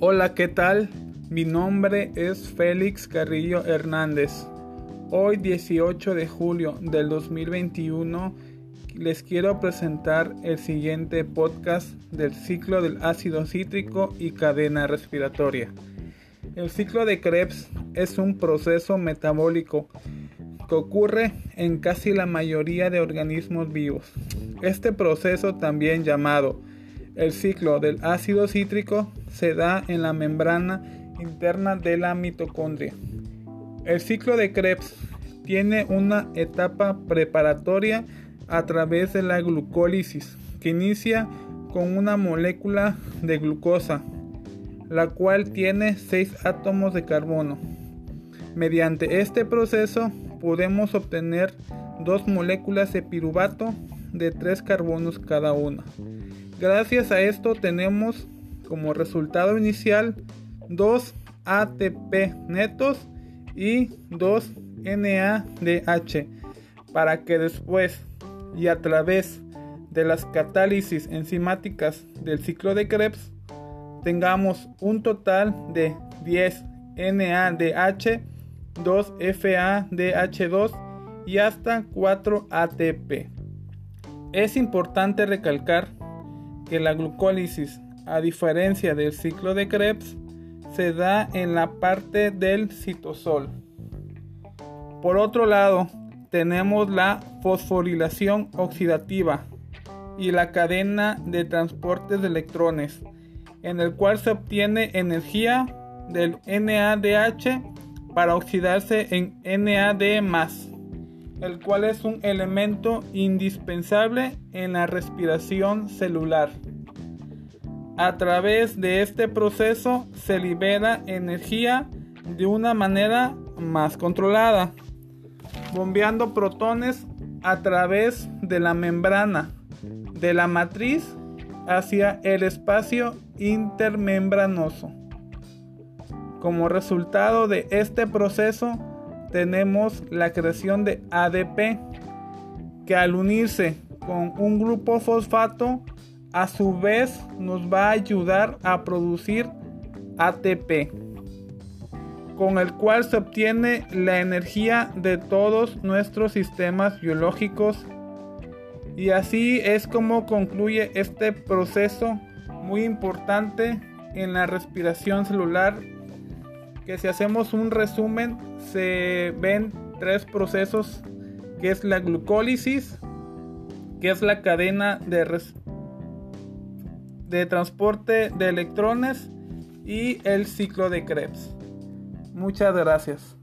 Hola, ¿qué tal? Mi nombre es Félix Carrillo Hernández. Hoy 18 de julio del 2021 les quiero presentar el siguiente podcast del ciclo del ácido cítrico y cadena respiratoria. El ciclo de Krebs es un proceso metabólico que ocurre en casi la mayoría de organismos vivos. Este proceso también llamado el ciclo del ácido cítrico se da en la membrana interna de la mitocondria. El ciclo de Krebs tiene una etapa preparatoria a través de la glucólisis, que inicia con una molécula de glucosa, la cual tiene 6 átomos de carbono. Mediante este proceso podemos obtener dos moléculas de piruvato de 3 carbonos cada una. Gracias a esto tenemos como resultado inicial 2 ATP netos y 2 NADH para que después y a través de las catálisis enzimáticas del ciclo de Krebs tengamos un total de 10 NADH, 2 FADH2 y hasta 4 ATP. Es importante recalcar que la glucólisis, a diferencia del ciclo de Krebs, se da en la parte del citosol. Por otro lado, tenemos la fosforilación oxidativa y la cadena de transporte de electrones, en el cual se obtiene energía del NADH para oxidarse en NAD+, el cual es un elemento indispensable en la respiración celular. A través de este proceso se libera energía de una manera más controlada, bombeando protones a través de la membrana de la matriz hacia el espacio intermembranoso. Como resultado de este proceso tenemos la creación de ADP que al unirse con un grupo fosfato a su vez nos va a ayudar a producir ATP, con el cual se obtiene la energía de todos nuestros sistemas biológicos. Y así es como concluye este proceso muy importante en la respiración celular, que si hacemos un resumen se ven tres procesos, que es la glucólisis, que es la cadena de respiración de transporte de electrones y el ciclo de Krebs. Muchas gracias.